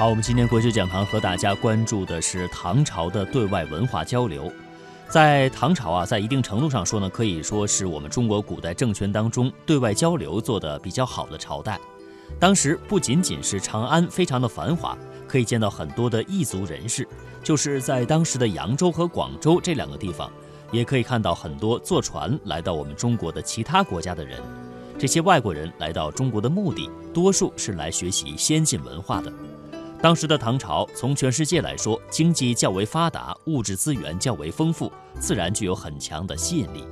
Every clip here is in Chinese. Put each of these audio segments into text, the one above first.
好，我们今天国学讲堂和大家关注的是唐朝的对外文化交流。在唐朝啊，在一定程度上说呢，可以说是我们中国古代政权当中对外交流做得比较好的朝代。当时不仅仅是长安非常的繁华，可以见到很多的异族人士，就是在当时的扬州和广州这两个地方，也可以看到很多坐船来到我们中国的其他国家的人。这些外国人来到中国的目的，多数是来学习先进文化的。当时的唐朝，从全世界来说，经济较为发达，物质资源较为丰富，自然具有很强的吸引力。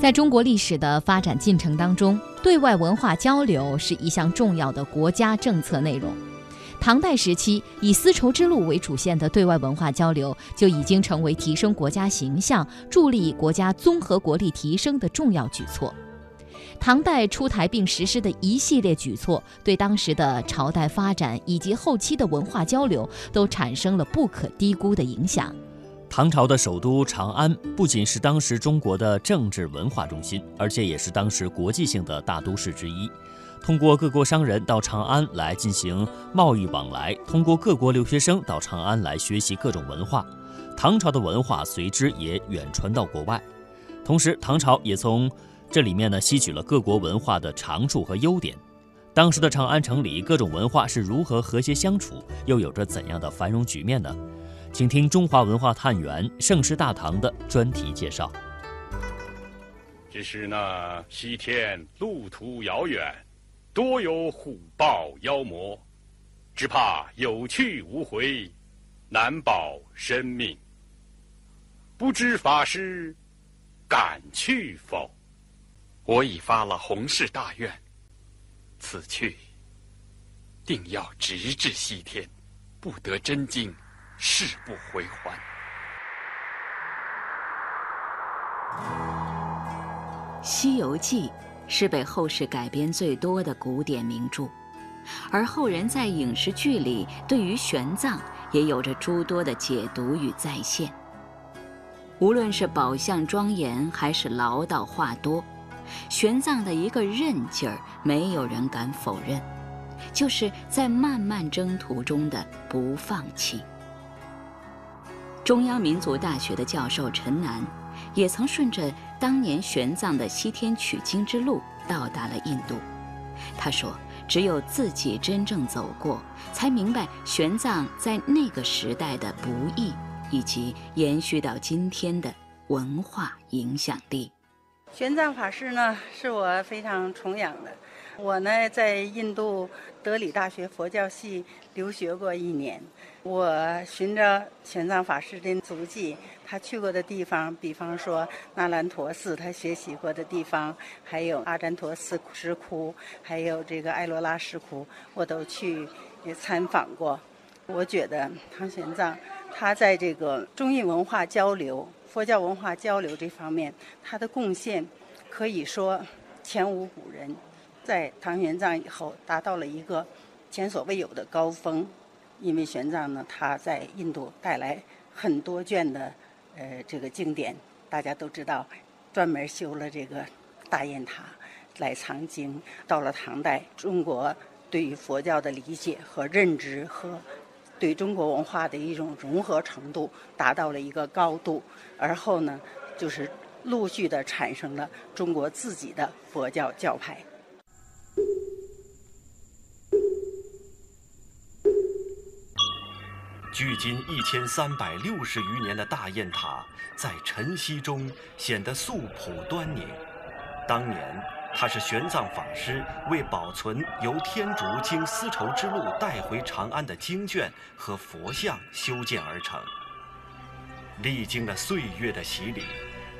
在中国历史的发展进程当中，对外文化交流是一项重要的国家政策内容。唐代时期，以丝绸之路为主线的对外文化交流，就已经成为提升国家形象、助力国家综合国力提升的重要举措。唐代出台并实施的一系列举措，对当时的朝代发展以及后期的文化交流都产生了不可低估的影响。唐朝的首都长安不仅是当时中国的政治文化中心，而且也是当时国际性的大都市之一。通过各国商人到长安来进行贸易往来，通过各国留学生到长安来学习各种文化，唐朝的文化随之也远传到国外。同时，唐朝也从这里面呢，吸取了各国文化的长处和优点。当时的长安城里，各种文化是如何和谐相处，又有着怎样的繁荣局面呢？请听中华文化探源盛世大唐的专题介绍。只是那西天路途遥远，多有虎豹妖魔，只怕有去无回，难保生命。不知法师敢去否？我已发了洪氏大愿，此去定要直至西天，不得真经，誓不回还。《西游记》是被后世改编最多的古典名著，而后人在影视剧里对于玄奘也有着诸多的解读与再现。无论是宝相庄严，还是唠叨话多。玄奘的一个韧劲儿，没有人敢否认，就是在漫漫征途中的不放弃。中央民族大学的教授陈楠，也曾顺着当年玄奘的西天取经之路到达了印度。他说：“只有自己真正走过，才明白玄奘在那个时代的不易，以及延续到今天的文化影响力。”玄奘法师呢，是我非常崇仰的。我呢，在印度德里大学佛教系留学过一年。我循着玄奘法师的足迹，他去过的地方，比方说那兰陀寺，他学习过的地方，还有阿占陀寺石窟，还有这个埃罗拉石窟，我都去参访过。我觉得唐玄奘，他在这个中印文化交流。佛教文化交流这方面，他的贡献可以说前无古人，在唐玄奘以后达到了一个前所未有的高峰。因为玄奘呢，他在印度带来很多卷的呃这个经典，大家都知道，专门修了这个大雁塔来藏经。到了唐代，中国对于佛教的理解和认知和。对中国文化的一种融合程度达到了一个高度，而后呢，就是陆续的产生了中国自己的佛教教派。距今一千三百六十余年的大雁塔，在晨曦中显得素朴端倪。当年。它是玄奘法师为保存由天竺经丝绸之路带回长安的经卷和佛像修建而成。历经了岁月的洗礼，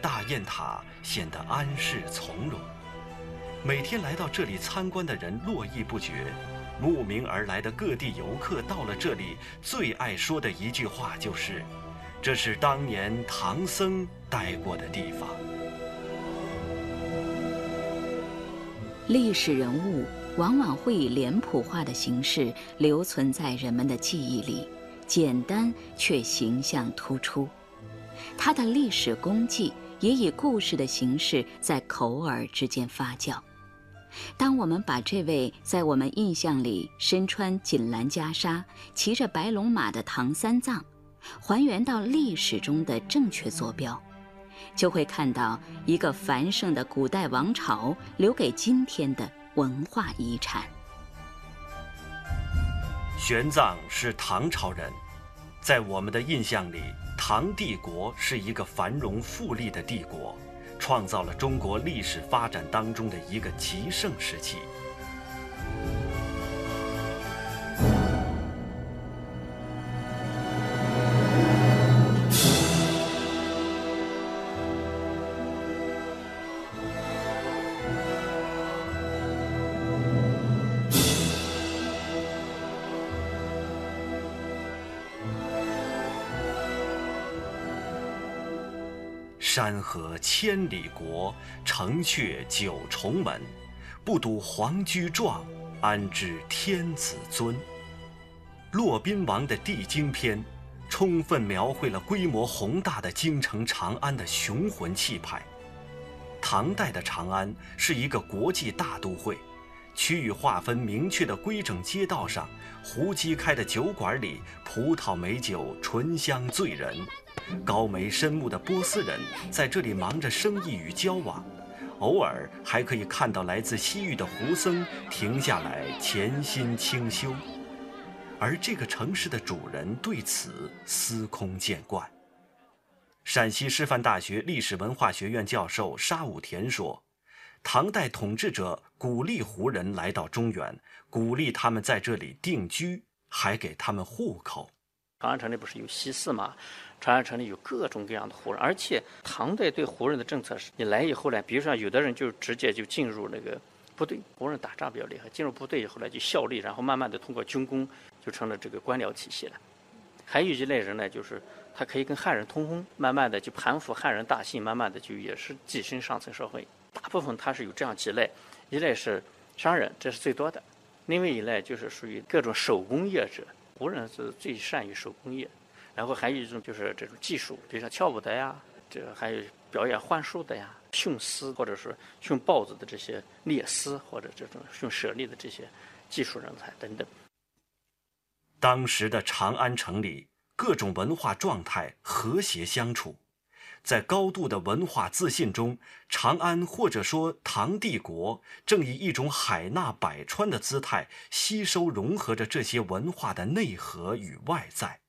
大雁塔显得安适从容。每天来到这里参观的人络绎不绝，慕名而来的各地游客到了这里，最爱说的一句话就是：“这是当年唐僧待过的地方。”历史人物往往会以脸谱化的形式留存在人们的记忆里，简单却形象突出。他的历史功绩也以故事的形式在口耳之间发酵。当我们把这位在我们印象里身穿锦兰袈裟、骑着白龙马的唐三藏，还原到历史中的正确坐标，就会看到一个繁盛的古代王朝留给今天的文化遗产。玄奘是唐朝人，在我们的印象里，唐帝国是一个繁荣富丽的帝国。创造了中国历史发展当中的一个极盛时期。山河千里国，城阙九重门。不睹皇居壮，安知天子尊？骆宾王的《帝京篇》，充分描绘了规模宏大的京城长安的雄浑气派。唐代的长安是一个国际大都会，区域划分明确的规整街道上，胡姬开的酒馆里，葡萄美酒，醇香醉人。高眉深目的波斯人在这里忙着生意与交往，偶尔还可以看到来自西域的胡僧停下来潜心清修，而这个城市的主人对此司空见惯。陕西师范大学历史文化学院教授沙武田说：“唐代统治者鼓励胡人来到中原，鼓励他们在这里定居，还给他们户口。长安城里不是有西寺吗？”长安城里有各种各样的胡人，而且唐代对胡人的政策是：你来以后呢，比如说有的人就直接就进入那个部队，胡人打仗比较厉害，进入部队以后呢就效力，然后慢慢的通过军功就成了这个官僚体系了。还有一类人呢，就是他可以跟汉人通婚，慢慢的就盘附汉人大姓，慢慢的就也是跻身上层社会。部分他是有这样几类：一类是商人，这是最多的；另外一类就是属于各种手工业者，胡人是最善于手工业。然后还有一种就是这种技术，比如说跳舞的呀，这还有表演幻术的呀，驯狮或者是驯豹子的这些猎狮，或者这种驯猞猁的这些技术人才等等。当时的长安城里，各种文化状态和谐相处，在高度的文化自信中，长安或者说唐帝国正以一种海纳百川的姿态，吸收融合着这些文化的内核与外在。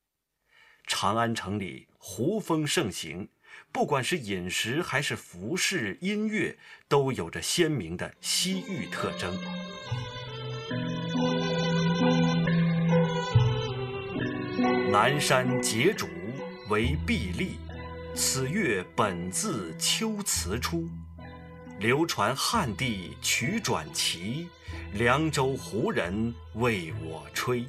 长安城里胡风盛行，不管是饮食还是服饰、音乐，都有着鲜明的西域特征。南山结竹为壁立，此乐本自秋词出。流传汉地曲转奇，凉州胡人为我吹。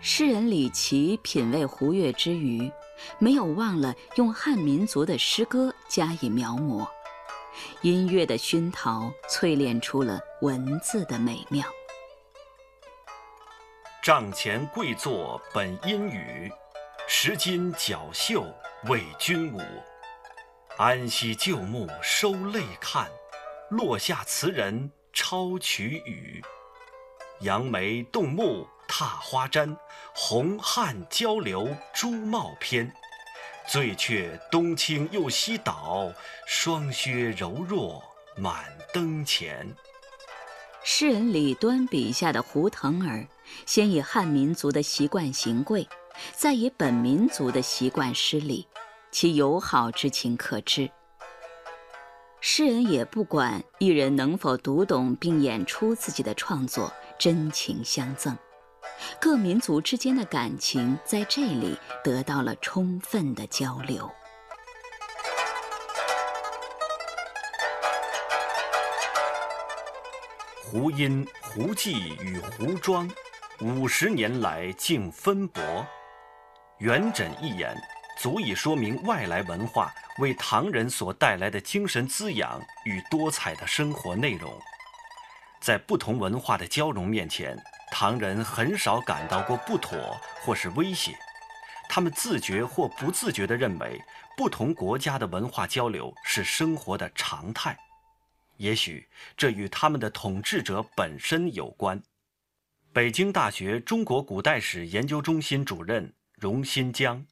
诗人李琦品味胡乐之余，没有忘了用汉民族的诗歌加以描摹，音乐的熏陶淬炼出了文字的美妙。帐前跪坐本阴雨，十金角袖为君舞。安息旧木收泪看，落下词人抄曲语。杨眉动目。踏花毡，红汉交流朱帽篇，醉却东倾又西倒，霜靴柔弱满灯前。诗人李端笔下的胡腾儿，先以汉民族的习惯行跪，再以本民族的习惯施礼，其友好之情可知。诗人也不管艺人能否读懂并演出自己的创作，真情相赠。各民族之间的感情在这里得到了充分的交流。胡音、胡记与胡庄，五十年来竟分薄。元稹一言，足以说明外来文化为唐人所带来的精神滋养与多彩的生活内容。在不同文化的交融面前。唐人很少感到过不妥或是威胁，他们自觉或不自觉地认为，不同国家的文化交流是生活的常态。也许这与他们的统治者本身有关。北京大学中国古代史研究中心主任荣新疆，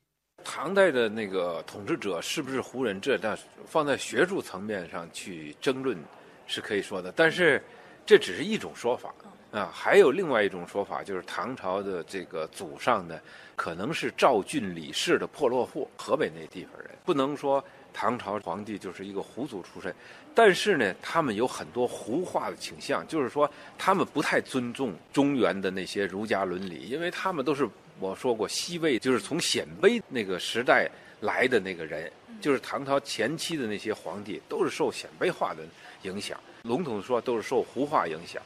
唐代的那个统治者是不是胡人？这那放在学术层面上去争论是可以说的，但是这只是一种说法啊。还有另外一种说法，就是唐朝的这个祖上呢，可能是赵郡李氏的破落户，河北那地方人，不能说。唐朝皇帝就是一个胡族出身，但是呢，他们有很多胡化的倾向，就是说他们不太尊重中原的那些儒家伦理，因为他们都是我说过西魏，就是从鲜卑那个时代来的那个人，就是唐朝前期的那些皇帝都是受鲜卑化的影响，笼统的说都是受胡化影响。